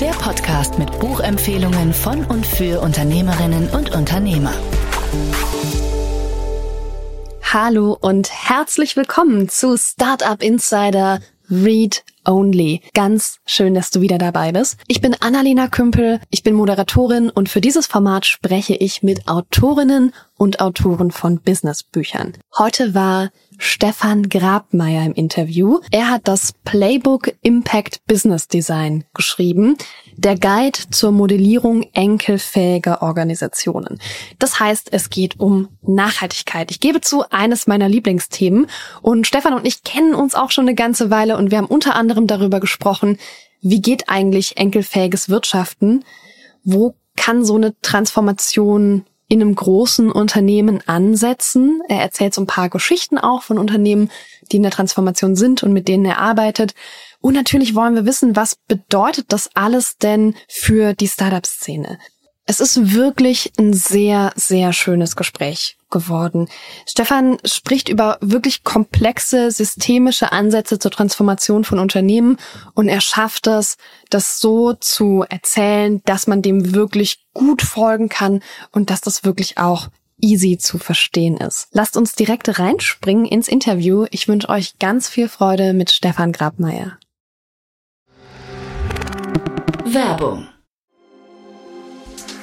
Der Podcast mit Buchempfehlungen von und für Unternehmerinnen und Unternehmer. Hallo und herzlich willkommen zu Startup Insider Read Only. Ganz schön, dass du wieder dabei bist. Ich bin Annalena Kümpel, ich bin Moderatorin und für dieses Format spreche ich mit Autorinnen und Autoren von Businessbüchern. Heute war Stefan Grabmeier im Interview. Er hat das Playbook Impact Business Design geschrieben, der Guide zur Modellierung enkelfähiger Organisationen. Das heißt, es geht um Nachhaltigkeit. Ich gebe zu, eines meiner Lieblingsthemen. Und Stefan und ich kennen uns auch schon eine ganze Weile und wir haben unter anderem darüber gesprochen, wie geht eigentlich enkelfähiges Wirtschaften? Wo kann so eine Transformation in einem großen Unternehmen ansetzen. Er erzählt so ein paar Geschichten auch von Unternehmen, die in der Transformation sind und mit denen er arbeitet. Und natürlich wollen wir wissen, was bedeutet das alles denn für die Startup-Szene? Es ist wirklich ein sehr, sehr schönes Gespräch geworden. Stefan spricht über wirklich komplexe systemische Ansätze zur Transformation von Unternehmen und er schafft es, das so zu erzählen, dass man dem wirklich gut folgen kann und dass das wirklich auch easy zu verstehen ist. Lasst uns direkt reinspringen ins Interview. Ich wünsche euch ganz viel Freude mit Stefan Grabmeier. Werbung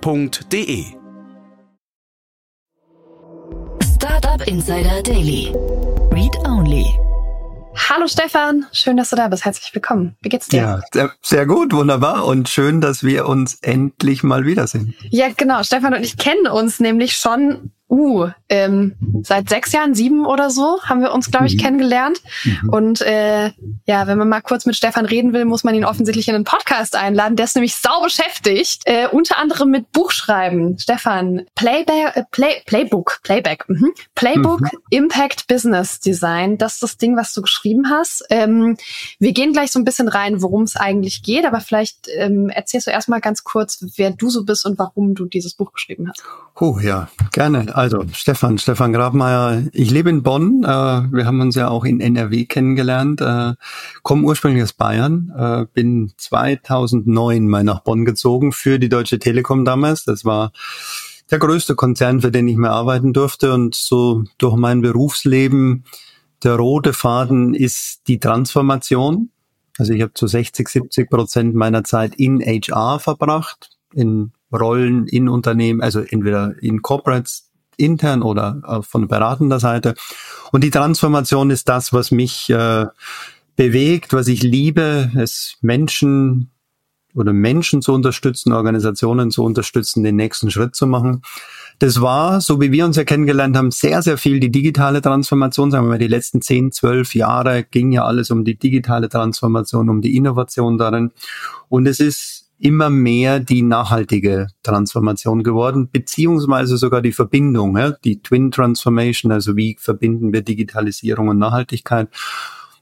f.de. Startup Insider Daily. Read Only. Hallo Stefan, schön, dass du da bist. Herzlich willkommen. Wie geht's dir? Ja, sehr, sehr gut, wunderbar und schön, dass wir uns endlich mal wiedersehen. Ja, genau. Stefan und ich kennen uns nämlich schon uh, ähm, seit sechs Jahren, sieben oder so, haben wir uns, glaube ich, mhm. kennengelernt. Mhm. Und äh, ja, wenn man mal kurz mit Stefan reden will, muss man ihn offensichtlich in einen Podcast einladen. Der ist nämlich sau beschäftigt, äh, unter anderem mit Buchschreiben. Stefan, Playback, äh, Play, Playbook, Playback, mhm. Playbook mhm. Impact Business Design. Das ist das Ding, was du geschrieben hast. Ähm, wir gehen gleich so ein bisschen rein, worum es eigentlich geht, aber vielleicht ähm, erzählst du erstmal ganz kurz, wer du so bist und warum du dieses Buch geschrieben hast. Oh ja, gerne. Also Stefan, Stefan Grabmeier, ich lebe in Bonn. Äh, wir haben uns ja auch in NRW kennengelernt. Äh, komme ursprünglich aus Bayern, äh, bin 2009 mal nach Bonn gezogen für die Deutsche Telekom damals. Das war der größte Konzern, für den ich mehr arbeiten durfte. Und so durch mein Berufsleben, der rote Faden ist die Transformation. Also ich habe zu 60, 70 Prozent meiner Zeit in HR verbracht, in Rollen in Unternehmen, also entweder in Corporates intern oder äh, von beratender Seite. Und die Transformation ist das, was mich äh, bewegt, was ich liebe, es Menschen oder Menschen zu unterstützen, Organisationen zu unterstützen, den nächsten Schritt zu machen. Das war, so wie wir uns ja kennengelernt haben, sehr, sehr viel die digitale Transformation. Sagen wir mal, die letzten zehn, zwölf Jahre ging ja alles um die digitale Transformation, um die Innovation darin. Und es ist immer mehr die nachhaltige Transformation geworden, beziehungsweise sogar die Verbindung, ja, die Twin Transformation, also wie verbinden wir Digitalisierung und Nachhaltigkeit.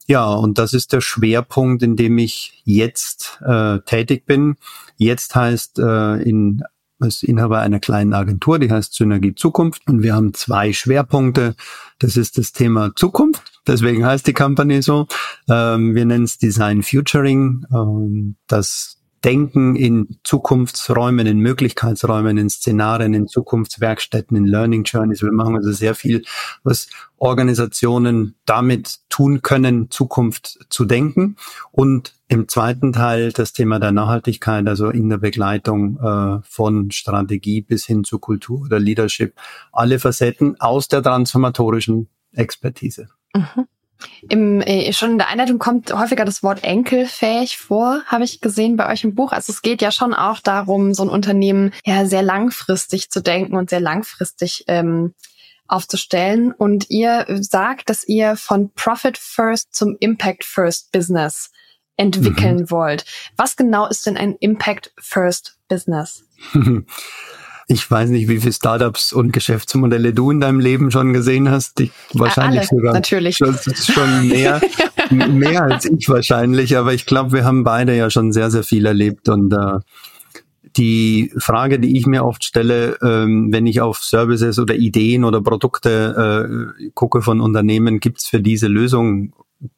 Ja, und das ist der Schwerpunkt, in dem ich jetzt äh, tätig bin. Jetzt heißt äh, in als Inhaber einer kleinen Agentur, die heißt Synergie Zukunft. Und wir haben zwei Schwerpunkte. Das ist das Thema Zukunft. Deswegen heißt die Company so. Ähm, wir nennen es Design Futuring. Ähm, das denken in Zukunftsräumen, in Möglichkeitsräumen, in Szenarien, in Zukunftswerkstätten, in Learning Journeys. Wir machen also sehr viel, was Organisationen damit tun können, Zukunft zu denken. Und im zweiten Teil das Thema der Nachhaltigkeit, also in der Begleitung äh, von Strategie bis hin zu Kultur oder Leadership, alle Facetten aus der transformatorischen Expertise. Mhm. Im, äh, schon in der Einleitung kommt häufiger das Wort enkelfähig vor, habe ich gesehen bei euch im Buch. Also es geht ja schon auch darum, so ein Unternehmen ja sehr langfristig zu denken und sehr langfristig ähm, aufzustellen. Und ihr sagt, dass ihr von Profit First zum Impact First Business entwickeln mhm. wollt. Was genau ist denn ein Impact First Business? Ich weiß nicht, wie viele Startups und Geschäftsmodelle du in deinem Leben schon gesehen hast. Ich, wahrscheinlich Alle, sogar natürlich. Schon, schon mehr, mehr als ich wahrscheinlich. Aber ich glaube, wir haben beide ja schon sehr, sehr viel erlebt. Und äh, die Frage, die ich mir oft stelle, ähm, wenn ich auf Services oder Ideen oder Produkte äh, gucke von Unternehmen, gibt es für diese Lösung,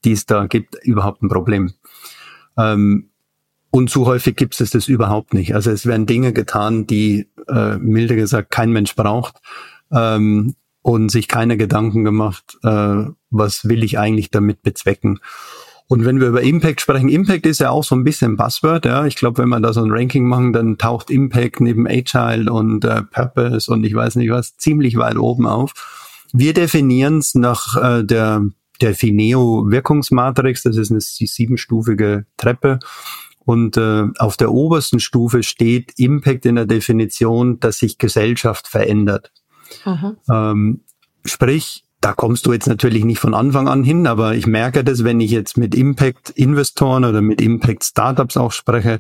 die es da gibt, überhaupt ein Problem? Ähm, und zu häufig gibt es das überhaupt nicht. Also es werden Dinge getan, die äh, milde gesagt kein Mensch braucht ähm, und sich keine Gedanken gemacht, äh, was will ich eigentlich damit bezwecken. Und wenn wir über Impact sprechen, Impact ist ja auch so ein bisschen Buzzword. Ja, ich glaube, wenn man da so ein Ranking machen, dann taucht Impact neben Agile und äh, Purpose und ich weiß nicht was ziemlich weit oben auf. Wir definieren es nach äh, der der Fineo Wirkungsmatrix. Das ist eine siebenstufige Treppe und äh, auf der obersten Stufe steht Impact in der Definition, dass sich Gesellschaft verändert. Ähm, sprich, da kommst du jetzt natürlich nicht von Anfang an hin, aber ich merke das, wenn ich jetzt mit Impact-Investoren oder mit Impact-Startups auch spreche,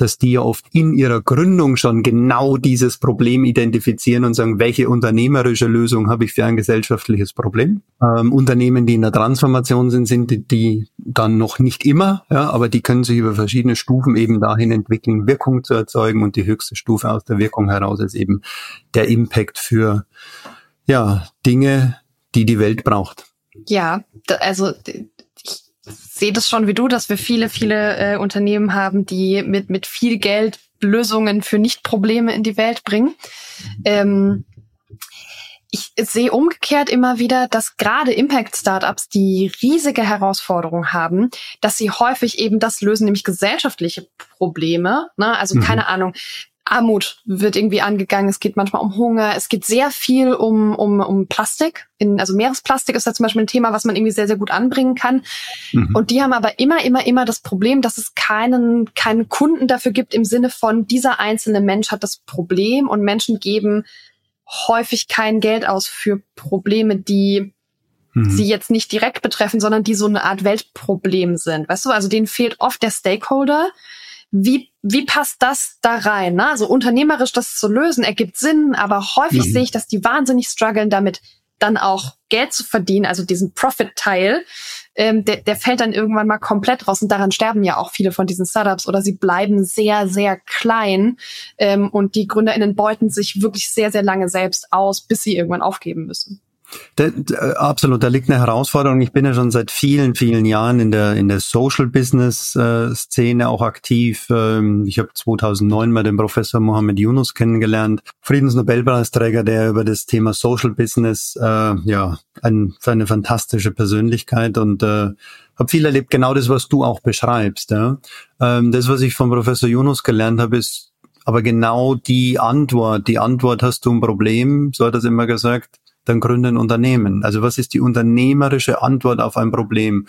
dass die ja oft in ihrer Gründung schon genau dieses Problem identifizieren und sagen, welche unternehmerische Lösung habe ich für ein gesellschaftliches Problem? Ähm, Unternehmen, die in der Transformation sind, sind die, die dann noch nicht immer, ja, aber die können sich über verschiedene Stufen eben dahin entwickeln, Wirkung zu erzeugen und die höchste Stufe aus der Wirkung heraus ist eben der Impact für ja, Dinge, die die Welt braucht. Ja, also sehe das schon wie du, dass wir viele, viele äh, Unternehmen haben, die mit, mit viel Geld Lösungen für Nicht-Probleme in die Welt bringen. Ähm, ich sehe umgekehrt immer wieder, dass gerade Impact-Startups die riesige Herausforderung haben, dass sie häufig eben das lösen, nämlich gesellschaftliche Probleme. Ne? Also mhm. keine Ahnung, Armut wird irgendwie angegangen, es geht manchmal um Hunger, es geht sehr viel um, um, um Plastik. In, also Meeresplastik ist da zum Beispiel ein Thema, was man irgendwie sehr, sehr gut anbringen kann. Mhm. Und die haben aber immer, immer, immer das Problem, dass es keinen, keinen Kunden dafür gibt im Sinne von, dieser einzelne Mensch hat das Problem und Menschen geben häufig kein Geld aus für Probleme, die mhm. sie jetzt nicht direkt betreffen, sondern die so eine Art Weltproblem sind. Weißt du, also denen fehlt oft der Stakeholder, wie, wie passt das da rein? Ne? Also unternehmerisch das zu lösen ergibt Sinn, aber häufig mhm. sehe ich, dass die wahnsinnig strugglen damit, dann auch Geld zu verdienen, also diesen Profit-Teil, ähm, der, der fällt dann irgendwann mal komplett raus und daran sterben ja auch viele von diesen Startups oder sie bleiben sehr, sehr klein ähm, und die GründerInnen beuten sich wirklich sehr, sehr lange selbst aus, bis sie irgendwann aufgeben müssen. Da, da, absolut, da liegt eine Herausforderung. Ich bin ja schon seit vielen, vielen Jahren in der in der Social Business äh, Szene auch aktiv. Ähm, ich habe 2009 mal den Professor Mohammed Yunus kennengelernt, Friedensnobelpreisträger, der über das Thema Social Business äh, ja ein, eine fantastische Persönlichkeit und äh, habe viel erlebt. Genau das, was du auch beschreibst. Ja? Ähm, das, was ich von Professor Yunus gelernt habe, ist aber genau die Antwort. Die Antwort hast du ein Problem, so hat er es immer gesagt dann gründe ein Unternehmen. Also was ist die unternehmerische Antwort auf ein Problem?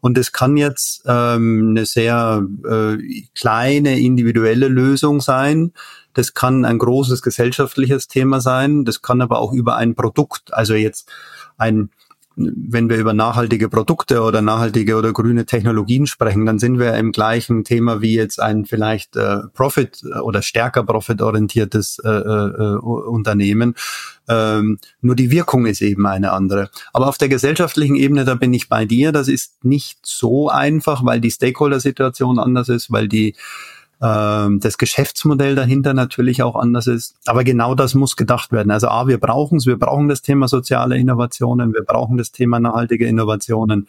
Und es kann jetzt ähm, eine sehr äh, kleine individuelle Lösung sein. Das kann ein großes gesellschaftliches Thema sein. Das kann aber auch über ein Produkt, also jetzt ein wenn wir über nachhaltige Produkte oder nachhaltige oder grüne Technologien sprechen, dann sind wir im gleichen Thema wie jetzt ein vielleicht äh, Profit oder stärker profitorientiertes äh, äh, Unternehmen. Ähm, nur die Wirkung ist eben eine andere. Aber auf der gesellschaftlichen Ebene, da bin ich bei dir. Das ist nicht so einfach, weil die Stakeholder-Situation anders ist, weil die ähm, das Geschäftsmodell dahinter natürlich auch anders ist. Aber genau das muss gedacht werden. Also A, wir brauchen es, wir brauchen das Thema soziale Innovationen, wir brauchen das Thema nachhaltige Innovationen.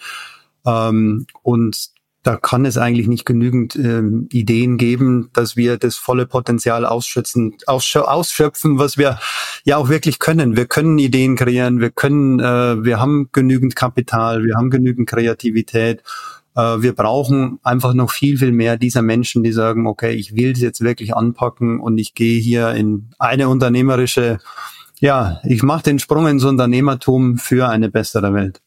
Ähm, und da kann es eigentlich nicht genügend ähm, Ideen geben, dass wir das volle Potenzial ausschöpfen, ausschöpfen, was wir ja auch wirklich können. Wir können Ideen kreieren, wir können, äh, wir haben genügend Kapital, wir haben genügend Kreativität. Äh, wir brauchen einfach noch viel, viel mehr dieser Menschen, die sagen, okay, ich will es jetzt wirklich anpacken und ich gehe hier in eine unternehmerische, ja, ich mache den Sprung ins Unternehmertum für eine bessere Welt.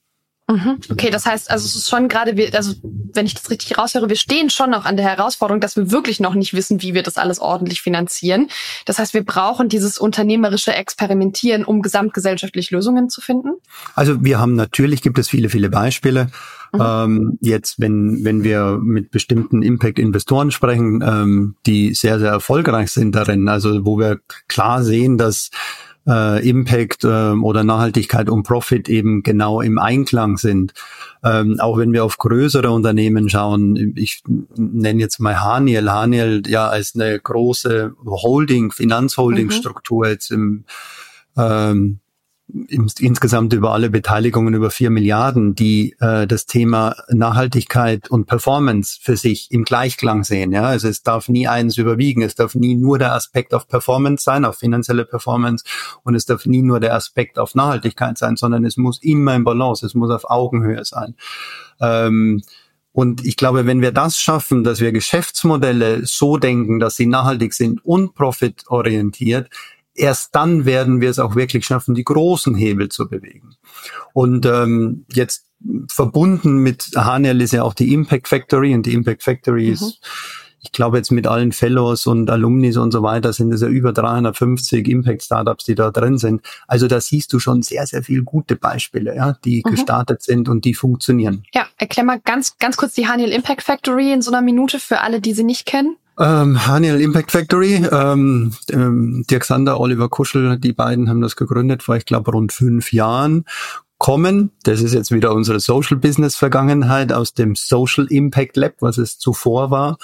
Mhm. Okay, das heißt, also es ist schon gerade, also wenn ich das richtig raushöre, wir stehen schon noch an der Herausforderung, dass wir wirklich noch nicht wissen, wie wir das alles ordentlich finanzieren. Das heißt, wir brauchen dieses unternehmerische Experimentieren, um gesamtgesellschaftlich Lösungen zu finden. Also wir haben natürlich, gibt es viele, viele Beispiele. Mhm. Ähm, jetzt, wenn, wenn wir mit bestimmten Impact-Investoren sprechen, ähm, die sehr, sehr erfolgreich sind darin, also wo wir klar sehen, dass äh, Impact äh, oder Nachhaltigkeit und Profit eben genau im Einklang sind. Ähm, auch wenn wir auf größere Unternehmen schauen, ich nenne jetzt mal Haniel, Haniel ja als eine große Holding, Finanzholding-Struktur mhm. jetzt im ähm, insgesamt über alle Beteiligungen über vier Milliarden, die äh, das Thema Nachhaltigkeit und Performance für sich im Gleichklang sehen. Ja, also es darf nie eins überwiegen. Es darf nie nur der Aspekt auf Performance sein, auf finanzielle Performance, und es darf nie nur der Aspekt auf Nachhaltigkeit sein, sondern es muss immer im Balance. Es muss auf Augenhöhe sein. Ähm, und ich glaube, wenn wir das schaffen, dass wir Geschäftsmodelle so denken, dass sie nachhaltig sind und profitorientiert, erst dann werden wir es auch wirklich schaffen, die großen Hebel zu bewegen. Und ähm, jetzt verbunden mit Haniel ist ja auch die Impact Factory und die Impact Factory mhm. ist ich glaube jetzt mit allen Fellows und Alumnis und so weiter sind es ja über 350 Impact Startups, die da drin sind. Also da siehst du schon sehr, sehr viele gute Beispiele, ja, die mhm. gestartet sind und die funktionieren. Ja, erklär mal ganz, ganz kurz die Haniel Impact Factory in so einer Minute für alle, die sie nicht kennen. Ähm, Haniel Impact Factory, ähm, ähm, Dirk Sander, Oliver Kuschel, die beiden haben das gegründet vor, ich glaube, rund fünf Jahren kommen, das ist jetzt wieder unsere Social Business Vergangenheit aus dem Social Impact Lab, was es zuvor war.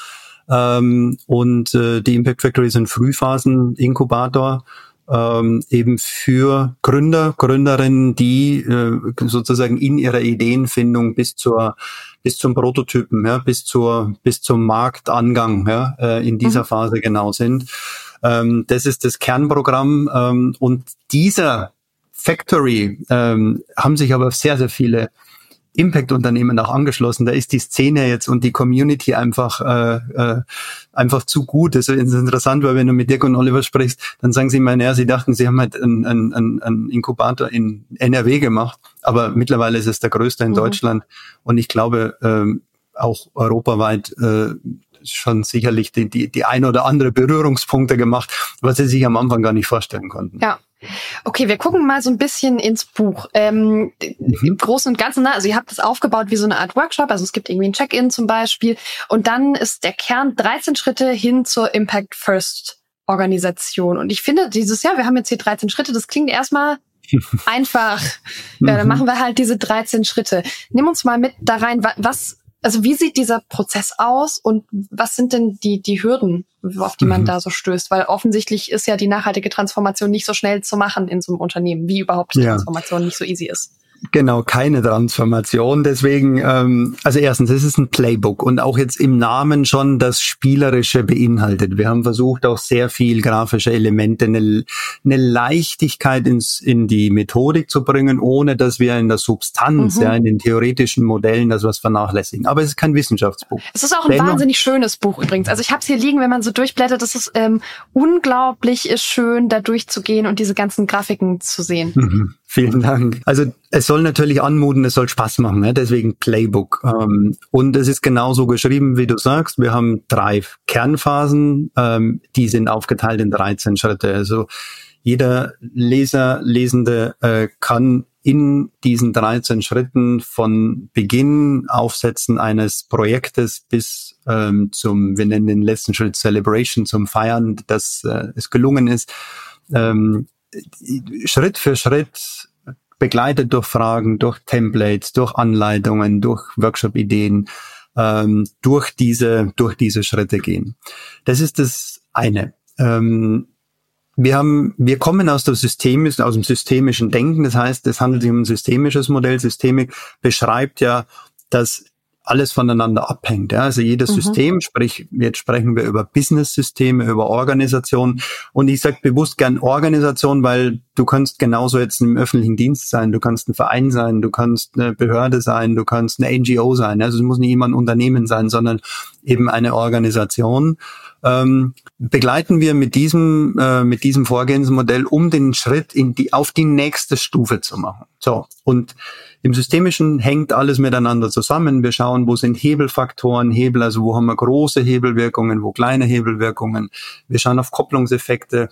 Ähm, und äh, die Impact Factory ist ein Frühphasen Inkubator ähm, eben für Gründer, Gründerinnen, die äh, sozusagen in ihrer Ideenfindung bis zur bis zum Prototypen, ja, bis zur bis zum Marktangang ja, äh, in dieser mhm. Phase genau sind. Ähm, das ist das Kernprogramm ähm, und dieser Factory ähm, haben sich aber sehr sehr viele Impact-Unternehmen auch angeschlossen. Da ist die Szene jetzt und die Community einfach äh, äh, einfach zu gut. Das ist interessant, weil wenn du mit Dirk und Oliver sprichst, dann sagen sie immer, naja, sie dachten, sie haben halt einen, einen, einen Inkubator in NRW gemacht, aber mittlerweile ist es der größte in mhm. Deutschland und ich glaube ähm, auch europaweit äh, schon sicherlich die, die, die ein oder andere Berührungspunkte gemacht, was sie sich am Anfang gar nicht vorstellen konnten. Ja, Okay, wir gucken mal so ein bisschen ins Buch. Ähm, mhm. Im Großen und Ganzen, ne, also ihr habt das aufgebaut wie so eine Art Workshop, also es gibt irgendwie ein Check-in zum Beispiel und dann ist der Kern 13 Schritte hin zur Impact First Organisation. Und ich finde dieses Jahr, wir haben jetzt hier 13 Schritte, das klingt erstmal einfach. Ja, dann mhm. machen wir halt diese 13 Schritte. Nimm uns mal mit da rein, was also wie sieht dieser Prozess aus und was sind denn die, die Hürden, auf die man mhm. da so stößt? Weil offensichtlich ist ja die nachhaltige Transformation nicht so schnell zu machen in so einem Unternehmen, wie überhaupt die ja. Transformation nicht so easy ist. Genau, keine Transformation. Deswegen, ähm, also erstens, es ist ein Playbook und auch jetzt im Namen schon das Spielerische beinhaltet. Wir haben versucht, auch sehr viel grafische Elemente, eine, eine Leichtigkeit ins, in die Methodik zu bringen, ohne dass wir in der Substanz, mhm. ja, in den theoretischen Modellen das was vernachlässigen. Aber es ist kein Wissenschaftsbuch. Es ist auch ein Dennoch, wahnsinnig schönes Buch übrigens. Also ich habe es hier liegen, wenn man so durchblättert, es ist ähm, unglaublich schön, da durchzugehen und diese ganzen Grafiken zu sehen. Mhm. Vielen Dank. Also es soll natürlich anmuten, es soll Spaß machen, ne? deswegen Playbook. Ähm, und es ist genauso geschrieben, wie du sagst. Wir haben drei Kernphasen, ähm, die sind aufgeteilt in 13 Schritte. Also jeder Leser, Lesende äh, kann in diesen 13 Schritten von Beginn Aufsetzen eines Projektes bis ähm, zum, wir nennen den letzten Schritt Celebration, zum Feiern, dass äh, es gelungen ist, ähm, Schritt für Schritt begleitet durch Fragen, durch Templates, durch Anleitungen, durch Workshop-Ideen, ähm, durch diese, durch diese Schritte gehen. Das ist das eine. Ähm, wir haben, wir kommen aus der Systemis, aus dem systemischen Denken. Das heißt, es handelt sich um ein systemisches Modell. Systemik beschreibt ja, dass alles voneinander abhängt. Ja? Also jedes mhm. System, sprich, jetzt sprechen wir über Business-Systeme, über Organisation. Und ich sage bewusst gern Organisation, weil du kannst genauso jetzt im öffentlichen Dienst sein, du kannst ein Verein sein, du kannst eine Behörde sein, du kannst eine NGO sein. Also es muss nicht immer ein Unternehmen sein, sondern eben eine Organisation. Ähm, begleiten wir mit diesem äh, mit diesem Vorgehensmodell, um den Schritt in die auf die nächste Stufe zu machen. So und im Systemischen hängt alles miteinander zusammen. Wir schauen, wo sind Hebelfaktoren, Hebel, also wo haben wir große Hebelwirkungen, wo kleine Hebelwirkungen. Wir schauen auf Kopplungseffekte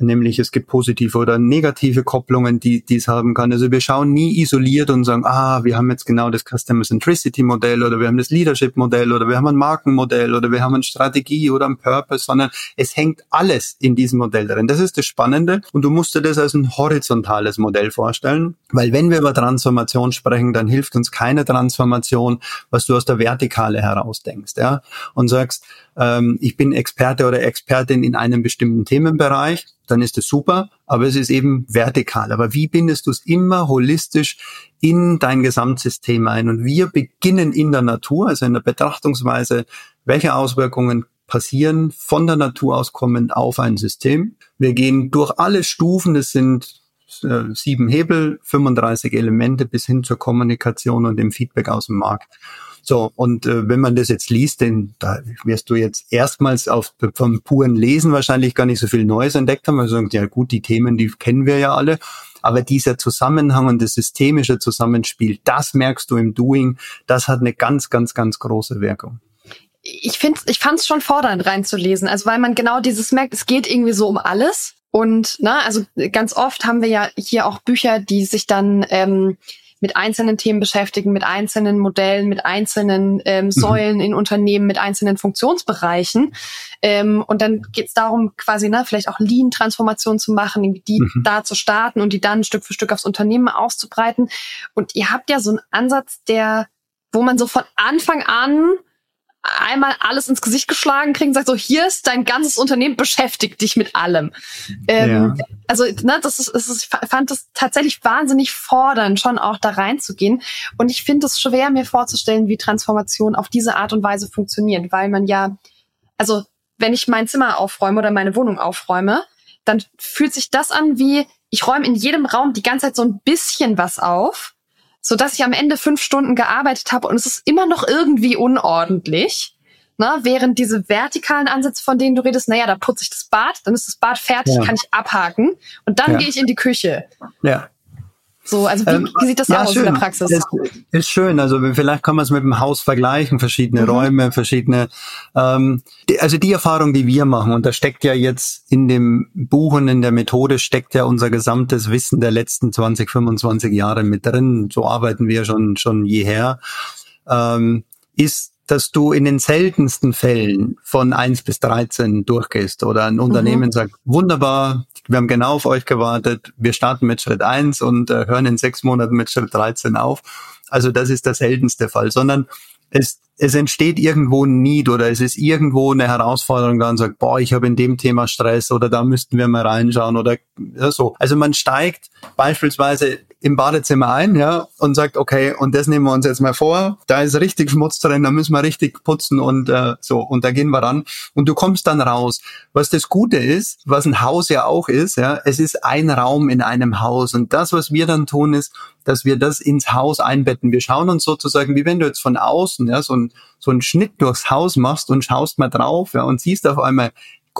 nämlich es gibt positive oder negative Kopplungen, die dies haben kann. Also wir schauen nie isoliert und sagen, ah, wir haben jetzt genau das Customer Centricity Modell oder wir haben das Leadership Modell oder wir haben ein Markenmodell oder wir haben eine Strategie oder ein Purpose, sondern es hängt alles in diesem Modell drin. Das ist das Spannende und du musst dir das als ein horizontales Modell vorstellen, weil wenn wir über Transformation sprechen, dann hilft uns keine Transformation, was du aus der Vertikale herausdenkst, ja, und sagst, ähm, ich bin Experte oder Expertin in einem bestimmten Themenbereich, dann ist es super, aber es ist eben vertikal. Aber wie bindest du es immer holistisch in dein Gesamtsystem ein? Und wir beginnen in der Natur, also in der Betrachtungsweise, welche Auswirkungen passieren von der Natur aus kommend auf ein System. Wir gehen durch alle Stufen, das sind äh, sieben Hebel, 35 Elemente bis hin zur Kommunikation und dem Feedback aus dem Markt. So, und äh, wenn man das jetzt liest, denn da wirst du jetzt erstmals auf, vom puren Lesen wahrscheinlich gar nicht so viel Neues entdeckt haben. Also ja gut, die Themen, die kennen wir ja alle. Aber dieser Zusammenhang und das systemische Zusammenspiel, das merkst du im Doing, das hat eine ganz, ganz, ganz große Wirkung ich finde, ich fand es schon fordernd reinzulesen, also weil man genau dieses merkt, es geht irgendwie so um alles und ne, also ganz oft haben wir ja hier auch Bücher, die sich dann ähm, mit einzelnen Themen beschäftigen, mit einzelnen Modellen, mit einzelnen ähm, mhm. Säulen mhm. in Unternehmen, mit einzelnen Funktionsbereichen. Ähm, und dann geht es darum, quasi ne, vielleicht auch Lean-Transformation zu machen, die mhm. da zu starten und die dann Stück für Stück aufs Unternehmen auszubreiten. Und ihr habt ja so einen Ansatz, der, wo man so von Anfang an einmal alles ins Gesicht geschlagen kriegen, sagt so, hier ist dein ganzes Unternehmen, beschäftigt dich mit allem. Ähm, ja. Also, ne, das ist, das ist, ich fand das tatsächlich wahnsinnig fordernd, schon auch da reinzugehen. Und ich finde es schwer, mir vorzustellen, wie Transformation auf diese Art und Weise funktioniert, weil man ja, also, wenn ich mein Zimmer aufräume oder meine Wohnung aufräume, dann fühlt sich das an wie, ich räume in jedem Raum die ganze Zeit so ein bisschen was auf so dass ich am Ende fünf Stunden gearbeitet habe und es ist immer noch irgendwie unordentlich. Na, während diese vertikalen Ansätze, von denen du redest, naja, da putze ich das Bad, dann ist das Bad fertig, ja. kann ich abhaken und dann ja. gehe ich in die Küche. Ja. So, also wie, ähm, wie sieht das ja, aus schön. in der Praxis? Das ist schön. Also vielleicht kann man es mit dem Haus vergleichen, verschiedene mhm. Räume, verschiedene. Ähm, die, also die Erfahrung, die wir machen, und da steckt ja jetzt in dem Buch und in der Methode steckt ja unser gesamtes Wissen der letzten 20, 25 Jahre mit drin. So arbeiten wir schon schon jeher. Ähm, ist dass du in den seltensten Fällen von eins bis 13 durchgehst oder ein Unternehmen mhm. sagt, wunderbar, wir haben genau auf euch gewartet, wir starten mit Schritt eins und äh, hören in sechs Monaten mit Schritt 13 auf. Also das ist der seltenste Fall, sondern es, es entsteht irgendwo ein Need oder es ist irgendwo eine Herausforderung da und sagt, boah, ich habe in dem Thema Stress oder da müssten wir mal reinschauen oder ja, so. Also man steigt beispielsweise im Badezimmer ein, ja, und sagt, okay, und das nehmen wir uns jetzt mal vor, da ist richtig Schmutz drin, da müssen wir richtig putzen und äh, so, und da gehen wir ran. Und du kommst dann raus. Was das Gute ist, was ein Haus ja auch ist, ja, es ist ein Raum in einem Haus. Und das, was wir dann tun, ist, dass wir das ins Haus einbetten. Wir schauen uns sozusagen, wie wenn du jetzt von außen, ja, so ein, so einen Schnitt durchs Haus machst und schaust mal drauf, ja, und siehst auf einmal,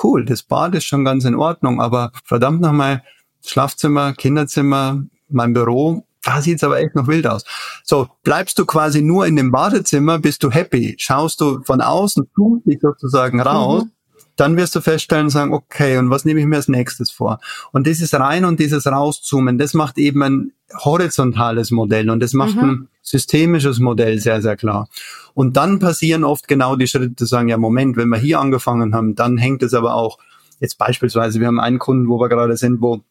cool, das Bad ist schon ganz in Ordnung, aber verdammt nochmal, Schlafzimmer, Kinderzimmer, mein Büro, da sieht's aber echt noch wild aus. So, bleibst du quasi nur in dem Badezimmer, bist du happy. Schaust du von außen, tust dich sozusagen raus, mhm. dann wirst du feststellen und sagen, okay, und was nehme ich mir als nächstes vor? Und dieses Rein und dieses Rauszoomen, das macht eben ein horizontales Modell und das macht mhm. ein systemisches Modell sehr, sehr klar. Und dann passieren oft genau die Schritte zu sagen, ja, Moment, wenn wir hier angefangen haben, dann hängt es aber auch, jetzt beispielsweise, wir haben einen Kunden, wo wir gerade sind, wo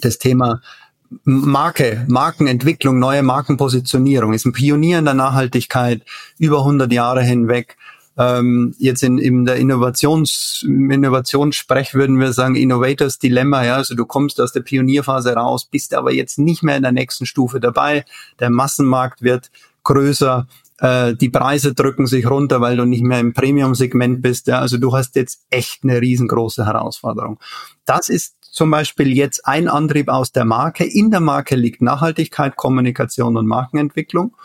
das Thema Marke, Markenentwicklung, neue Markenpositionierung, ist ein Pionier in der Nachhaltigkeit über 100 Jahre hinweg. Ähm, jetzt in, in der Innovations, Innovationssprech würden wir sagen Innovators Dilemma, ja, also du kommst aus der Pionierphase raus, bist aber jetzt nicht mehr in der nächsten Stufe dabei. Der Massenmarkt wird größer, äh, die Preise drücken sich runter, weil du nicht mehr im Premium-Segment bist. Ja? Also du hast jetzt echt eine riesengroße Herausforderung. Das ist zum Beispiel jetzt ein Antrieb aus der Marke. In der Marke liegt Nachhaltigkeit, Kommunikation und Markenentwicklung.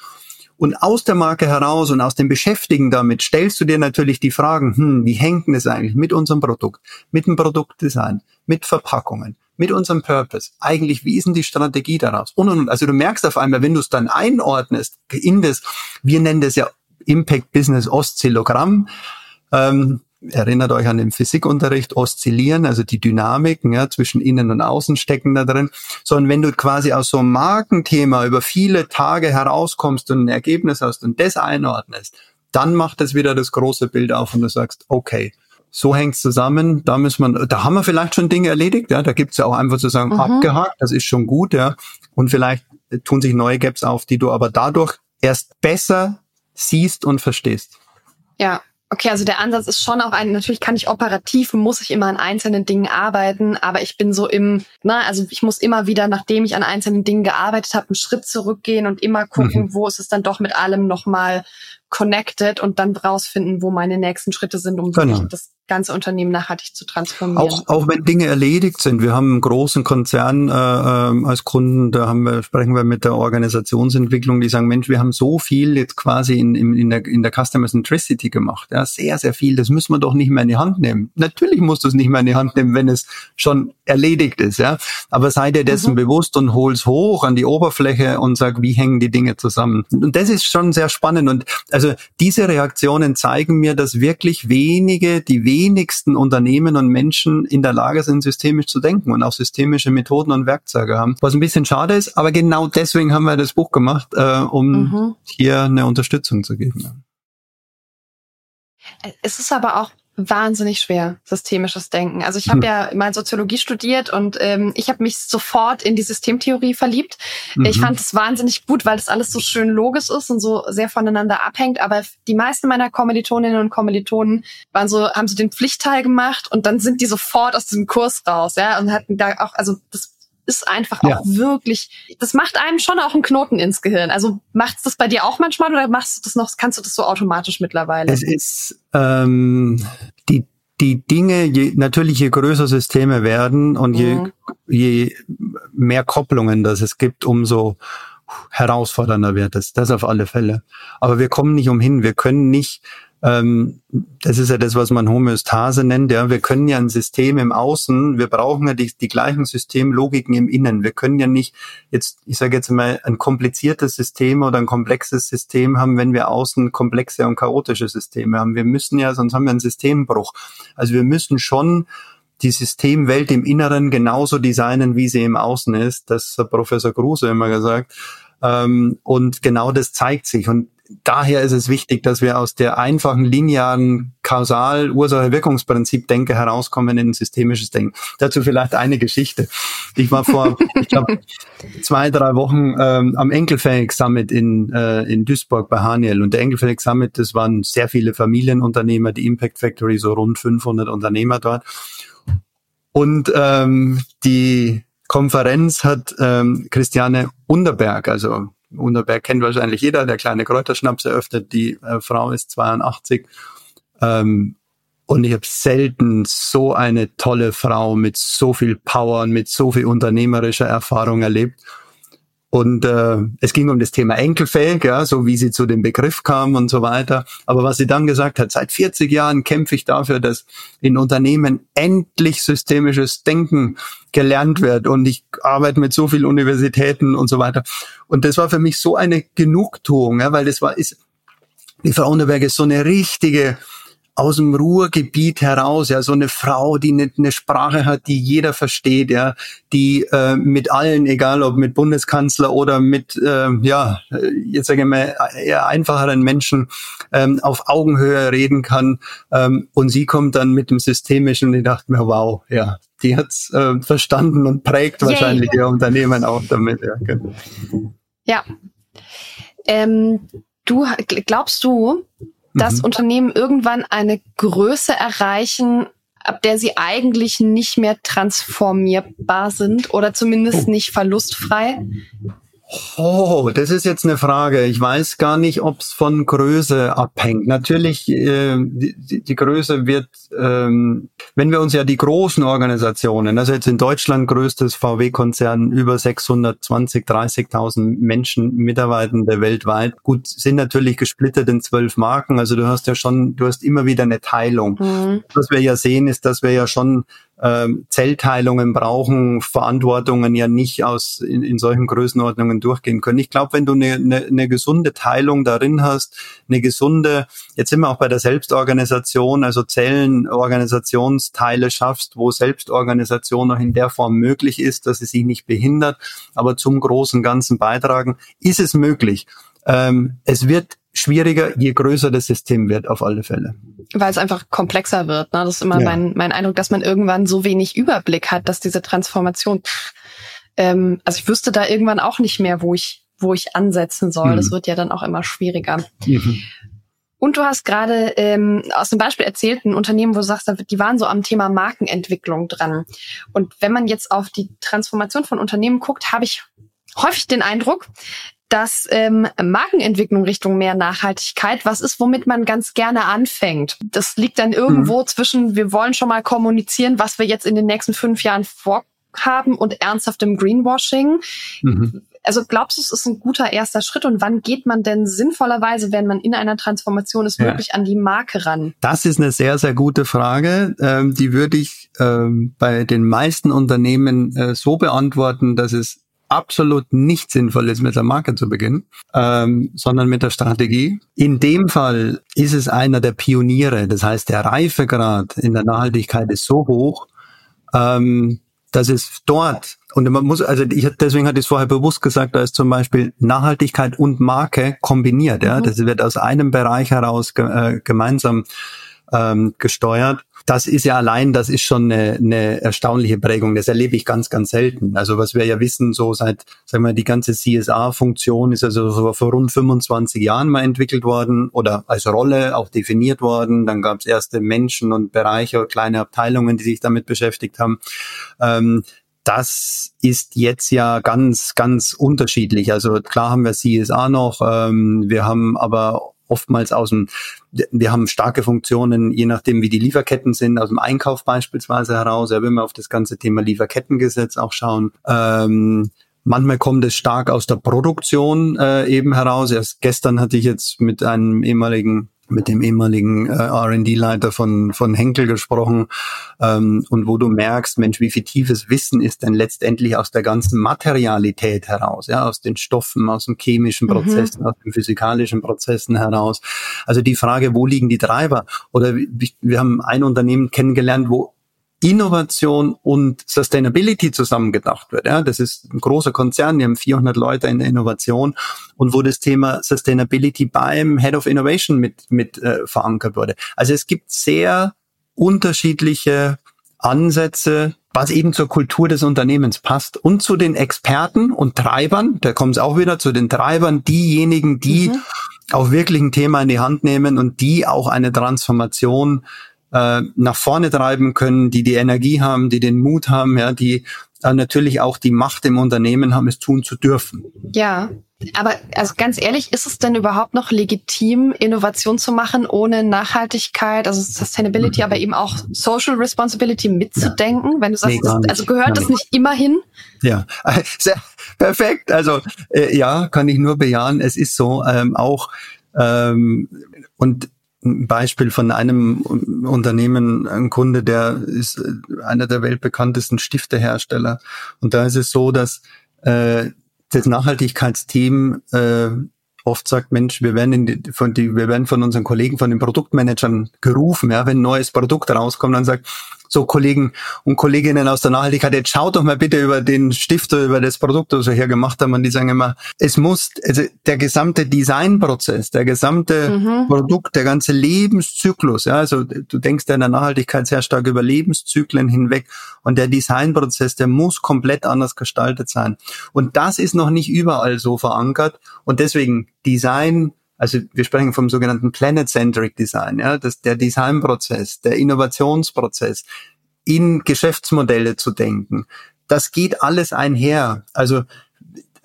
Und aus der Marke heraus und aus dem Beschäftigen damit stellst du dir natürlich die Fragen, hm, wie hängt denn das eigentlich mit unserem Produkt, mit dem Produktdesign, mit Verpackungen, mit unserem Purpose? Eigentlich, wie ist denn die Strategie daraus? Und, und, und. Also du merkst auf einmal, wenn du es dann einordnest in das, wir nennen das ja Impact Business Oszillogramm, ähm, erinnert euch an den Physikunterricht, oszillieren, also die Dynamiken ja, zwischen innen und außen stecken da drin, sondern wenn du quasi aus so einem Markenthema über viele Tage herauskommst und ein Ergebnis hast und das einordnest, dann macht es wieder das große Bild auf und du sagst, okay, so hängt's zusammen, da müssen wir, da haben wir vielleicht schon Dinge erledigt, ja, da gibt's ja auch einfach zu sagen, mhm. abgehakt, das ist schon gut, ja, und vielleicht tun sich neue Gaps auf, die du aber dadurch erst besser siehst und verstehst. Ja, Okay, also der Ansatz ist schon auch ein, natürlich kann ich operativ, muss ich immer an einzelnen Dingen arbeiten, aber ich bin so im, na, also ich muss immer wieder, nachdem ich an einzelnen Dingen gearbeitet habe, einen Schritt zurückgehen und immer gucken, mhm. wo ist es dann doch mit allem nochmal connected und dann rausfinden, wo meine nächsten Schritte sind, um genau. das ganze Unternehmen nachhaltig zu transformieren. Auch, auch wenn Dinge erledigt sind. Wir haben einen großen Konzern äh, äh, als Kunden, da haben wir, sprechen wir mit der Organisationsentwicklung, die sagen, Mensch, wir haben so viel jetzt quasi in, in, in, der, in der Customer Centricity gemacht. Ja, sehr, sehr viel. Das müssen wir doch nicht mehr in die Hand nehmen. Natürlich musst du es nicht mehr in die Hand nehmen, wenn es schon erledigt ist. Ja, aber sei dir dessen mhm. bewusst und hol's hoch an die Oberfläche und sag, wie hängen die Dinge zusammen. Und das ist schon sehr spannend. Und also diese Reaktionen zeigen mir, dass wirklich wenige, die wenigsten Unternehmen und Menschen in der Lage sind, systemisch zu denken und auch systemische Methoden und Werkzeuge haben. Was ein bisschen schade ist, aber genau deswegen haben wir das Buch gemacht, äh, um mhm. hier eine Unterstützung zu geben. Es ist aber auch wahnsinnig schwer, systemisches Denken. Also ich habe hm. ja mal Soziologie studiert und ähm, ich habe mich sofort in die Systemtheorie verliebt. Mhm. Ich fand es wahnsinnig gut, weil das alles so schön logisch ist und so sehr voneinander abhängt. Aber die meisten meiner Kommilitoninnen und Kommilitonen waren so, haben so den Pflichtteil gemacht und dann sind die sofort aus diesem Kurs raus, ja, und hatten da auch, also das ist einfach ja. auch wirklich, das macht einem schon auch einen Knoten ins Gehirn. Also macht's das bei dir auch manchmal oder machst du das noch, kannst du das so automatisch mittlerweile? Es ist ähm, die die Dinge, je, natürlich je größer Systeme werden und je, mhm. je mehr Kopplungen das es gibt, umso herausfordernder wird es. Das auf alle Fälle. Aber wir kommen nicht umhin. Wir können nicht das ist ja das, was man Homöostase nennt. Ja, wir können ja ein System im Außen, wir brauchen ja die, die gleichen Systemlogiken im Innen. Wir können ja nicht jetzt, ich sage jetzt mal, ein kompliziertes System oder ein komplexes System haben, wenn wir außen komplexe und chaotische Systeme haben. Wir müssen ja, sonst haben wir einen Systembruch. Also wir müssen schon die Systemwelt im Inneren genauso designen, wie sie im Außen ist. Das hat Professor Kruse immer gesagt. Ähm, und genau das zeigt sich. Und daher ist es wichtig, dass wir aus der einfachen linearen Kausal-Ursache-Wirkungsprinzip-Denke herauskommen in ein systemisches Denken. Dazu vielleicht eine Geschichte. Ich war vor, ich glaube, zwei, drei Wochen ähm, am Enkelfähig Summit in, äh, in Duisburg bei Haniel. Und der Enkelfähig Summit, das waren sehr viele Familienunternehmer, die Impact Factory, so rund 500 Unternehmer dort. Und ähm, die Konferenz hat ähm, Christiane Underberg, also Unterberg kennt wahrscheinlich jeder, der kleine Kräuterschnaps eröffnet. Die äh, Frau ist 82. Ähm, und ich habe selten so eine tolle Frau mit so viel Power und mit so viel unternehmerischer Erfahrung erlebt. Und äh, es ging um das Thema enkelfähig, ja, so wie sie zu dem Begriff kam und so weiter. Aber was sie dann gesagt hat, seit 40 Jahren kämpfe ich dafür, dass in Unternehmen endlich systemisches Denken gelernt wird. Und ich arbeite mit so vielen Universitäten und so weiter. Und das war für mich so eine Genugtuung, ja, weil das war, ist, die Frau Unterberg ist so eine richtige aus dem Ruhrgebiet heraus, ja, so eine Frau, die eine, eine Sprache hat, die jeder versteht, ja, die äh, mit allen, egal ob mit Bundeskanzler oder mit, äh, ja, jetzt sage ich mal, eher einfacheren Menschen ähm, auf Augenhöhe reden kann. Ähm, und sie kommt dann mit dem Systemischen und ich dachte mir, wow, ja, die hat's äh, verstanden und prägt wahrscheinlich ihr Unternehmen auch damit. Ja, genau. ja. Ähm, du glaubst du, dass mhm. Unternehmen irgendwann eine Größe erreichen, ab der sie eigentlich nicht mehr transformierbar sind oder zumindest oh. nicht verlustfrei? Oh, das ist jetzt eine Frage. Ich weiß gar nicht, ob es von Größe abhängt. Natürlich, äh, die, die Größe wird, ähm, wenn wir uns ja die großen Organisationen, also jetzt in Deutschland größtes VW-Konzern, über 620, 30.000 Menschen, Mitarbeitende weltweit. Gut, sind natürlich gesplittert in zwölf Marken. Also du hast ja schon, du hast immer wieder eine Teilung. Mhm. Was wir ja sehen, ist, dass wir ja schon ähm, Zellteilungen brauchen, Verantwortungen ja nicht aus in, in solchen Größenordnungen durchgehen können. Ich glaube, wenn du eine, eine, eine gesunde Teilung darin hast, eine gesunde, jetzt sind wir auch bei der Selbstorganisation, also Zellenorganisationsteile schaffst, wo Selbstorganisation noch in der Form möglich ist, dass es sich nicht behindert, aber zum großen Ganzen beitragen, ist es möglich. Ähm, es wird schwieriger, je größer das System wird, auf alle Fälle. Weil es einfach komplexer wird. Ne? Das ist immer ja. mein, mein Eindruck, dass man irgendwann so wenig Überblick hat, dass diese Transformation, pff, ähm, also ich wüsste da irgendwann auch nicht mehr, wo ich, wo ich ansetzen soll. Mhm. Das wird ja dann auch immer schwieriger. Mhm. Und du hast gerade ähm, aus dem Beispiel erzählt, ein Unternehmen, wo du sagst, die waren so am Thema Markenentwicklung dran. Und wenn man jetzt auf die Transformation von Unternehmen guckt, habe ich häufig den Eindruck, dass ähm, Markenentwicklung Richtung mehr Nachhaltigkeit was ist, womit man ganz gerne anfängt. Das liegt dann irgendwo mhm. zwischen, wir wollen schon mal kommunizieren, was wir jetzt in den nächsten fünf Jahren vorhaben und ernsthaftem Greenwashing. Mhm. Also glaubst du, es ist ein guter erster Schritt und wann geht man denn sinnvollerweise, wenn man in einer Transformation ist, ja. wirklich an die Marke ran? Das ist eine sehr, sehr gute Frage. Ähm, die würde ich ähm, bei den meisten Unternehmen äh, so beantworten, dass es absolut nicht sinnvoll ist, mit der Marke zu beginnen, ähm, sondern mit der Strategie. In dem Fall ist es einer der Pioniere. Das heißt, der Reifegrad in der Nachhaltigkeit ist so hoch, ähm, dass es dort und man muss, also ich, deswegen hatte ich es vorher bewusst gesagt, da ist zum Beispiel Nachhaltigkeit und Marke kombiniert. Ja, mhm. das wird aus einem Bereich heraus ge, äh, gemeinsam ähm, gesteuert das ist ja allein, das ist schon eine, eine erstaunliche Prägung. Das erlebe ich ganz, ganz selten. Also was wir ja wissen, so seit, sagen wir, die ganze CSA-Funktion ist also so vor rund 25 Jahren mal entwickelt worden oder als Rolle auch definiert worden. Dann gab es erste Menschen und Bereiche, kleine Abteilungen, die sich damit beschäftigt haben. Ähm, das ist jetzt ja ganz, ganz unterschiedlich. Also klar haben wir CSA noch, ähm, wir haben aber oftmals aus dem, wir haben starke Funktionen, je nachdem wie die Lieferketten sind, aus dem Einkauf beispielsweise heraus. Ja, wenn wir auf das ganze Thema Lieferkettengesetz auch schauen. Ähm, Manchmal kommt es stark aus der Produktion äh, eben heraus. Erst gestern hatte ich jetzt mit einem ehemaligen mit dem ehemaligen äh, R&D-Leiter von, von Henkel gesprochen ähm, und wo du merkst, Mensch, wie viel tiefes Wissen ist denn letztendlich aus der ganzen Materialität heraus, ja, aus den Stoffen, aus den chemischen mhm. Prozessen, mhm. aus den physikalischen Prozessen heraus. Also die Frage, wo liegen die Treiber? Oder wir haben ein Unternehmen kennengelernt, wo Innovation und Sustainability zusammengedacht wird. Ja, das ist ein großer Konzern, die haben 400 Leute in der Innovation und wo das Thema Sustainability beim Head of Innovation mit, mit äh, verankert wurde. Also es gibt sehr unterschiedliche Ansätze, was eben zur Kultur des Unternehmens passt und zu den Experten und Treibern, da kommt es auch wieder zu den Treibern, diejenigen, die mhm. auch wirklich ein Thema in die Hand nehmen und die auch eine Transformation äh, nach vorne treiben können, die die Energie haben, die den Mut haben, ja, die äh, natürlich auch die Macht im Unternehmen haben, es tun zu dürfen. Ja, aber also ganz ehrlich, ist es denn überhaupt noch legitim, Innovation zu machen, ohne Nachhaltigkeit, also Sustainability, mhm. aber eben auch Social Responsibility mitzudenken? Ja. Wenn du sagst, nee, also gehört das nicht immer hin? Ja, sehr perfekt. Also äh, ja, kann ich nur bejahen. Es ist so ähm, auch ähm, und Beispiel von einem Unternehmen, ein Kunde, der ist äh, einer der weltbekanntesten Stiftehersteller. Und da ist es so, dass äh, das Nachhaltigkeitsteam äh, oft sagt, Mensch, wir werden, die, von die, wir werden von unseren Kollegen, von den Produktmanagern gerufen, ja, wenn ein neues Produkt rauskommt, dann sagt, so Kollegen und Kolleginnen aus der Nachhaltigkeit, jetzt schaut doch mal bitte über den Stifter, über das Produkt, das wir hier gemacht haben. Und die sagen immer, es muss, also der gesamte Designprozess, der gesamte mhm. Produkt, der ganze Lebenszyklus, ja, also du denkst ja in der Nachhaltigkeit sehr stark über Lebenszyklen hinweg. Und der Designprozess, der muss komplett anders gestaltet sein. Und das ist noch nicht überall so verankert. Und deswegen Design also wir sprechen vom sogenannten Planet-Centric Design, ja, dass der Designprozess, der Innovationsprozess, in Geschäftsmodelle zu denken. Das geht alles einher. Also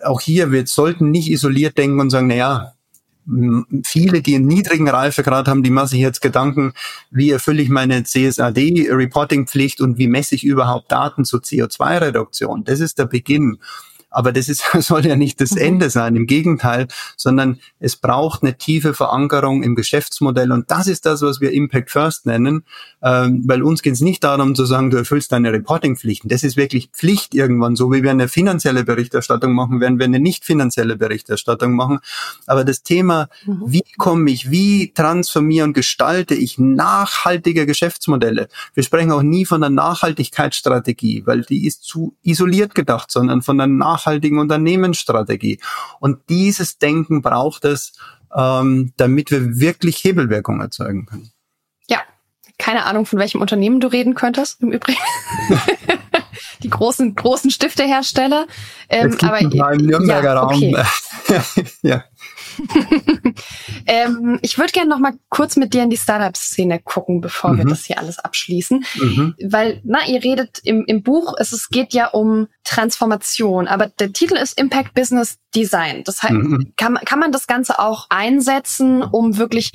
auch hier, wir sollten nicht isoliert denken und sagen, na ja, viele, die einen niedrigen Reifegrad haben, die machen sich jetzt Gedanken, wie erfülle ich meine CSAD-Reporting-Pflicht und wie messe ich überhaupt Daten zur CO2-Reduktion. Das ist der Beginn. Aber das ist, soll ja nicht das mhm. Ende sein, im Gegenteil, sondern es braucht eine tiefe Verankerung im Geschäftsmodell. Und das ist das, was wir Impact First nennen, ähm, weil uns geht es nicht darum zu sagen, du erfüllst deine Reporting-Pflichten. Das ist wirklich Pflicht irgendwann, so wie wir eine finanzielle Berichterstattung machen, werden wir eine nicht finanzielle Berichterstattung machen. Aber das Thema, mhm. wie komme ich, wie transformiere und gestalte ich nachhaltige Geschäftsmodelle? Wir sprechen auch nie von einer Nachhaltigkeitsstrategie, weil die ist zu isoliert gedacht, sondern von einer nachhaltigen Unternehmensstrategie. Und dieses Denken braucht es, ähm, damit wir wirklich Hebelwirkung erzeugen können. Ja, keine Ahnung, von welchem Unternehmen du reden könntest, im Übrigen. die großen, großen Stiftehersteller. Ähm, aber, im Nürnberger ja, okay. Raum. ja. ähm, ich würde gerne noch mal kurz mit dir in die Startup-Szene gucken, bevor mhm. wir das hier alles abschließen. Mhm. Weil, na, ihr redet im, im Buch, es, es geht ja um Transformation, aber der Titel ist Impact Business Design. Das heißt, mhm. kann, kann man das Ganze auch einsetzen, um wirklich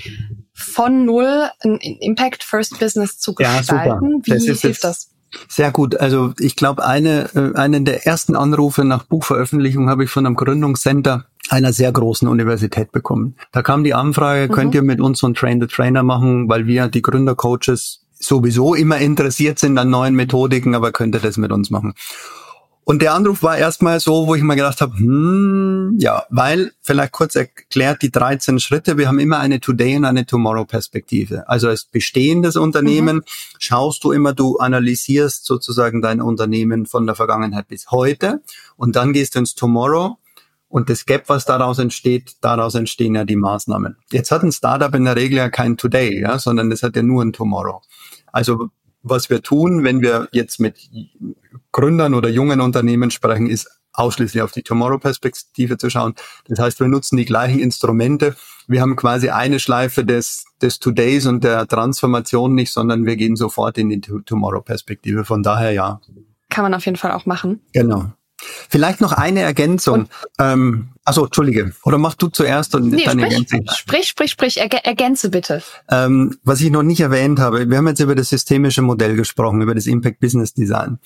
von null ein Impact First Business zu gestalten? Ja, Wie hilft das? Sehr gut. Also ich glaube, eine, äh, einen der ersten Anrufe nach Buchveröffentlichung habe ich von einem Gründungscenter einer sehr großen Universität bekommen. Da kam die Anfrage, mhm. könnt ihr mit uns so einen Train-the-Trainer machen, weil wir die Gründercoaches sowieso immer interessiert sind an neuen Methodiken, aber könnt ihr das mit uns machen? Und der Anruf war erstmal so, wo ich mir gedacht habe, hm, ja, weil, vielleicht kurz erklärt, die 13 Schritte, wir haben immer eine Today- und eine Tomorrow-Perspektive. Also als bestehendes Unternehmen mhm. schaust du immer, du analysierst sozusagen dein Unternehmen von der Vergangenheit bis heute und dann gehst du ins Tomorrow und das Gap, was daraus entsteht, daraus entstehen ja die Maßnahmen. Jetzt hat ein Startup in der Regel ja kein Today, ja, sondern es hat ja nur ein Tomorrow. Also was wir tun, wenn wir jetzt mit Gründern oder jungen Unternehmen sprechen, ist ausschließlich auf die Tomorrow-Perspektive zu schauen. Das heißt, wir nutzen die gleichen Instrumente. Wir haben quasi eine Schleife des, des Todays und der Transformation nicht, sondern wir gehen sofort in die Tomorrow-Perspektive. Von daher ja. Kann man auf jeden Fall auch machen. Genau. Vielleicht noch eine Ergänzung. ähm, also Entschuldige. Oder mach du zuerst und nee, deine sprich, Ergänzung. Sprich, sprich, sprich. Erg ergänze bitte. Ähm, was ich noch nicht erwähnt habe, wir haben jetzt über das systemische Modell gesprochen, über das Impact Business Design.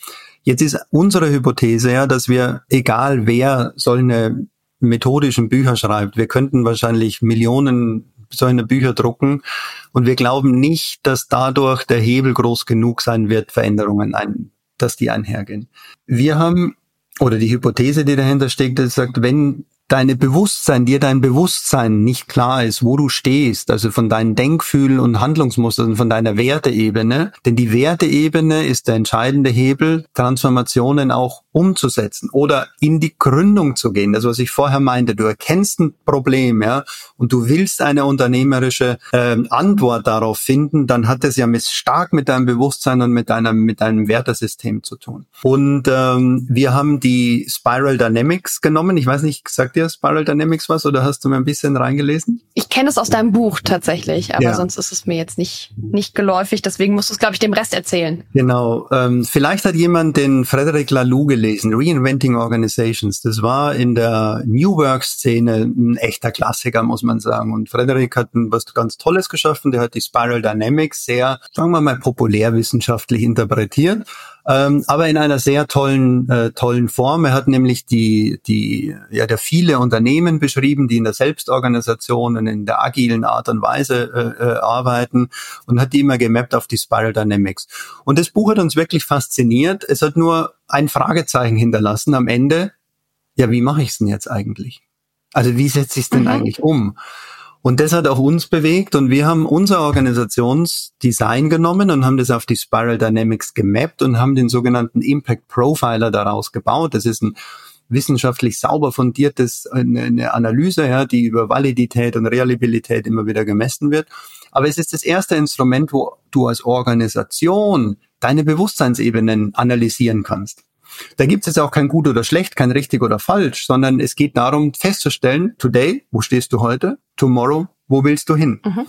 Jetzt ist unsere Hypothese ja, dass wir, egal wer solche methodischen Bücher schreibt, wir könnten wahrscheinlich Millionen solche Bücher drucken und wir glauben nicht, dass dadurch der Hebel groß genug sein wird, Veränderungen ein, dass die einhergehen. Wir haben oder die Hypothese, die dahinter steckt, ist, sagt, wenn deine Bewusstsein, dir dein Bewusstsein nicht klar ist, wo du stehst, also von deinen Denkfühlen und Handlungsmustern, von deiner Werteebene, denn die Werteebene ist der entscheidende Hebel, Transformationen auch umzusetzen oder in die Gründung zu gehen. Das, was ich vorher meinte, du erkennst ein Problem, ja, und du willst eine unternehmerische äh, Antwort darauf finden, dann hat es ja mit, stark mit deinem Bewusstsein und mit deinem, mit deinem Wertesystem zu tun. Und ähm, wir haben die Spiral Dynamics genommen. Ich weiß nicht, sagt dir Spiral Dynamics was oder hast du mir ein bisschen reingelesen? Ich kenne es aus deinem Buch tatsächlich, aber ja. sonst ist es mir jetzt nicht, nicht geläufig. Deswegen musst du es, glaube ich, dem Rest erzählen. Genau. Ähm, vielleicht hat jemand den Frederic Laloux gelesen, Reinventing Organizations. Das war in der New Work-Szene ein echter Klassiker, muss man sagen. Und Frederic hat was ganz Tolles geschaffen. Der hat die Spiral Dynamics sehr, sagen wir mal, populärwissenschaftlich interpretiert ähm, aber in einer sehr tollen, äh, tollen Form. Er hat nämlich die, die, ja, der viele Unternehmen beschrieben, die in der Selbstorganisation und in der agilen Art und Weise äh, äh, arbeiten und hat die immer gemappt auf die Spiral Dynamics. Und das Buch hat uns wirklich fasziniert. Es hat nur ein Fragezeichen hinterlassen am Ende. Ja, wie mache ich es denn jetzt eigentlich? Also wie setze ich es denn mhm. eigentlich um? Und das hat auch uns bewegt und wir haben unser Organisationsdesign genommen und haben das auf die Spiral Dynamics gemappt und haben den sogenannten Impact Profiler daraus gebaut. Das ist ein wissenschaftlich sauber fundiertes eine Analyse, ja, die über Validität und Reliabilität immer wieder gemessen wird. Aber es ist das erste Instrument, wo du als Organisation deine Bewusstseinsebenen analysieren kannst. Da gibt es jetzt auch kein gut oder schlecht, kein richtig oder falsch, sondern es geht darum festzustellen, today, wo stehst du heute? Tomorrow, wo willst du hin? Mhm.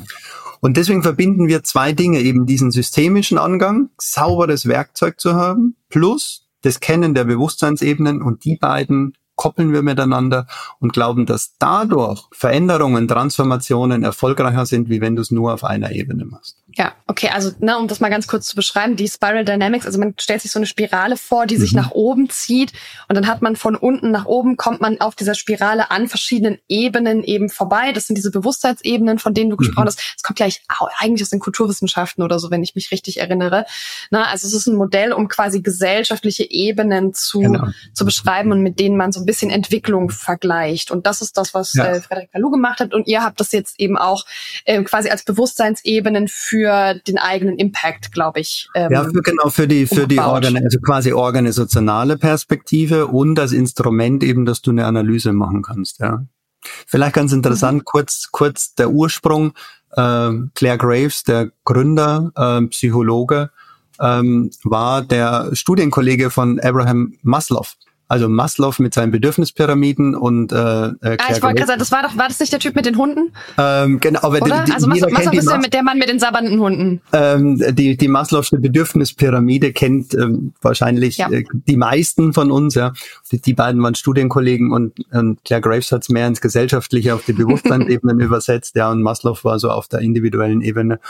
Und deswegen verbinden wir zwei Dinge, eben diesen systemischen Angang, sauberes Werkzeug zu haben, plus das Kennen der Bewusstseinsebenen und die beiden koppeln wir miteinander und glauben, dass dadurch Veränderungen, Transformationen erfolgreicher sind, wie wenn du es nur auf einer Ebene machst. Ja, okay, also ne, um das mal ganz kurz zu beschreiben, die Spiral Dynamics, also man stellt sich so eine Spirale vor, die sich mhm. nach oben zieht und dann hat man von unten nach oben, kommt man auf dieser Spirale an verschiedenen Ebenen eben vorbei. Das sind diese Bewusstseinsebenen, von denen du gesprochen mhm. hast. Es kommt gleich eigentlich aus den Kulturwissenschaften oder so, wenn ich mich richtig erinnere. Na, also es ist ein Modell, um quasi gesellschaftliche Ebenen zu, genau. zu beschreiben und mit denen man so ein bisschen Entwicklung vergleicht. Und das ist das, was ja. äh, Frederik Laloux gemacht hat. Und ihr habt das jetzt eben auch äh, quasi als Bewusstseinsebenen für den eigenen Impact, glaube ich. Ähm, ja, für, genau, für die, für umgebaut. die Organ also quasi organisationale Perspektive und das Instrument eben, dass du eine Analyse machen kannst, ja. Vielleicht ganz interessant, mhm. kurz, kurz der Ursprung. Äh, Claire Graves, der Gründer, äh, Psychologe, ähm, war der Studienkollege von Abraham Maslow. Also Maslow mit seinen Bedürfnispyramiden und äh, äh Ah, ich wollte gerade sagen, das war doch, war das nicht der Typ mit den Hunden? Ähm, genau, aber Oder? Die, also Maslow, Maslow ist ja mit der Mann mit den sabbernden Hunden. Ähm, die die Maslow'sche Bedürfnispyramide kennt ähm, wahrscheinlich ja. äh, die meisten von uns. Ja, die, die beiden waren Studienkollegen und, und Claire Graves hat es mehr ins gesellschaftliche auf die Bewusstseinsebenen übersetzt. Ja, und Maslow war so auf der individuellen Ebene.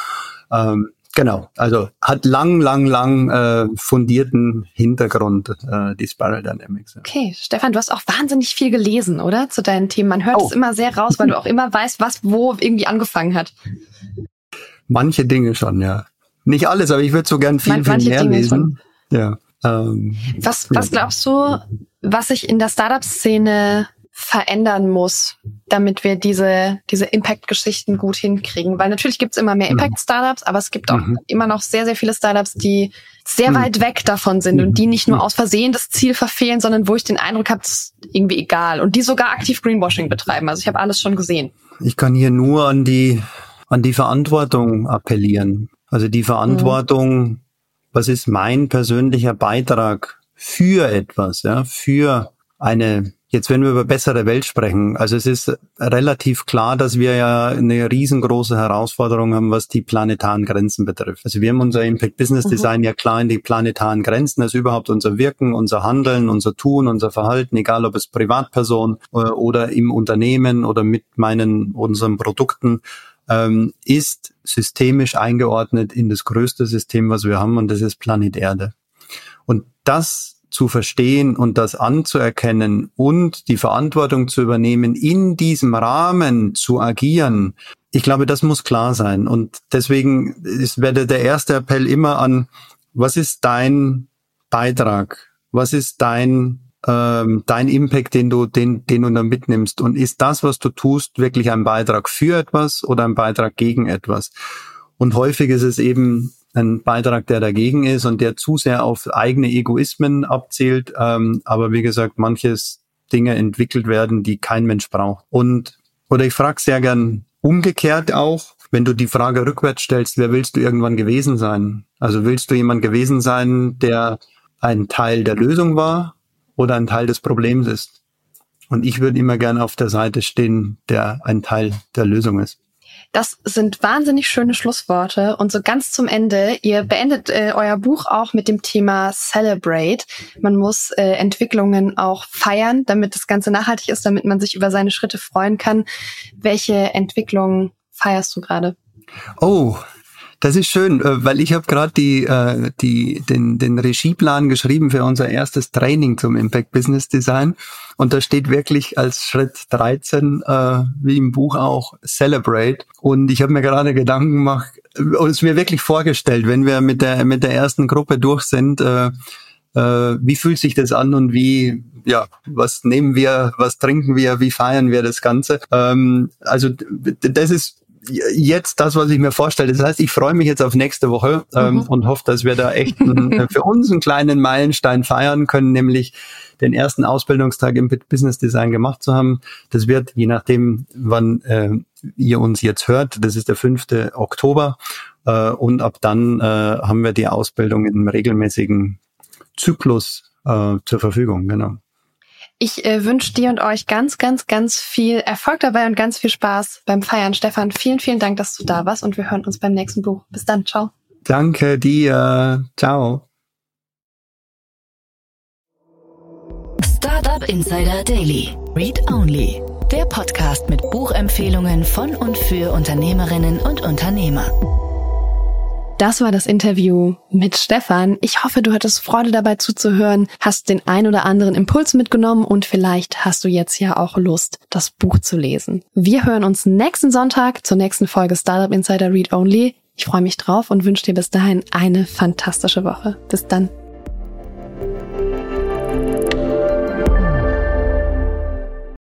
Ähm, Genau, also hat lang, lang, lang äh, fundierten Hintergrund, äh, die Spiral Dynamics. Ja. Okay, Stefan, du hast auch wahnsinnig viel gelesen, oder? Zu deinen Themen. Man hört oh. es immer sehr raus, weil du auch immer weißt, was wo irgendwie angefangen hat. Manche Dinge schon, ja. Nicht alles, aber ich würde so gern viel, Man, viel mehr Dinge lesen. Schon. Ja. Ähm, was, was glaubst du, was sich in der Startup-Szene verändern muss, damit wir diese, diese Impact-Geschichten gut hinkriegen. Weil natürlich gibt es immer mehr mhm. Impact-Startups, aber es gibt auch mhm. immer noch sehr, sehr viele Startups, die sehr mhm. weit weg davon sind und die nicht nur mhm. aus Versehen das Ziel verfehlen, sondern wo ich den Eindruck habe, es ist irgendwie egal. Und die sogar aktiv Greenwashing betreiben. Also ich habe alles schon gesehen. Ich kann hier nur an die, an die Verantwortung appellieren. Also die Verantwortung, mhm. was ist mein persönlicher Beitrag für etwas, ja, für eine Jetzt, wenn wir über bessere Welt sprechen, also es ist relativ klar, dass wir ja eine riesengroße Herausforderung haben, was die planetaren Grenzen betrifft. Also wir haben unser Impact Business mhm. Design mhm. ja klar in die planetaren Grenzen, also überhaupt unser Wirken, unser Handeln, unser Tun, unser Verhalten, egal ob es Privatperson äh, oder im Unternehmen oder mit meinen, unseren Produkten, ähm, ist systemisch eingeordnet in das größte System, was wir haben, und das ist Planet Erde. Und das zu verstehen und das anzuerkennen und die Verantwortung zu übernehmen, in diesem Rahmen zu agieren, ich glaube, das muss klar sein. Und deswegen ist, werde der erste Appell immer an, was ist dein Beitrag? Was ist dein ähm, dein Impact, den du, den, den du dann mitnimmst? Und ist das, was du tust, wirklich ein Beitrag für etwas oder ein Beitrag gegen etwas? Und häufig ist es eben ein Beitrag, der dagegen ist und der zu sehr auf eigene Egoismen abzielt. Ähm, aber wie gesagt, manches Dinge entwickelt werden, die kein Mensch braucht. Und oder ich frage sehr gern umgekehrt auch, wenn du die Frage rückwärts stellst, wer willst du irgendwann gewesen sein? Also willst du jemand gewesen sein, der ein Teil der Lösung war oder ein Teil des Problems ist? Und ich würde immer gerne auf der Seite stehen, der ein Teil der Lösung ist. Das sind wahnsinnig schöne Schlussworte. Und so ganz zum Ende, ihr beendet äh, euer Buch auch mit dem Thema Celebrate. Man muss äh, Entwicklungen auch feiern, damit das Ganze nachhaltig ist, damit man sich über seine Schritte freuen kann. Welche Entwicklungen feierst du gerade? Oh, das ist schön, äh, weil ich habe gerade die, äh, die, den, den Regieplan geschrieben für unser erstes Training zum Impact Business Design. Und da steht wirklich als Schritt 13, äh, wie im Buch auch, Celebrate. Und ich habe mir gerade Gedanken gemacht und es mir wirklich vorgestellt, wenn wir mit der, mit der ersten Gruppe durch sind, wie fühlt sich das an und wie, ja, was nehmen wir, was trinken wir, wie feiern wir das Ganze? Ähm, also das ist jetzt das, was ich mir vorstelle. Das heißt, ich freue mich jetzt auf nächste Woche ähm, mhm. und hoffe, dass wir da echt einen, äh, für uns einen kleinen Meilenstein feiern können, nämlich den ersten Ausbildungstag im Business Design gemacht zu haben. Das wird, je nachdem, wann äh, ihr uns jetzt hört, das ist der 5. Oktober. Äh, und ab dann äh, haben wir die Ausbildung im regelmäßigen Zyklus äh, zur Verfügung. Genau. Ich äh, wünsche dir und euch ganz, ganz, ganz viel Erfolg dabei und ganz viel Spaß beim Feiern. Stefan, vielen, vielen Dank, dass du da warst und wir hören uns beim nächsten Buch. Bis dann, ciao. Danke dir. Ciao. Startup Insider Daily. Read Only. Der Podcast mit Buchempfehlungen von und für Unternehmerinnen und Unternehmer. Das war das Interview mit Stefan. Ich hoffe, du hattest Freude dabei zuzuhören, hast den ein oder anderen Impuls mitgenommen und vielleicht hast du jetzt ja auch Lust, das Buch zu lesen. Wir hören uns nächsten Sonntag zur nächsten Folge Startup Insider Read Only. Ich freue mich drauf und wünsche dir bis dahin eine fantastische Woche. Bis dann.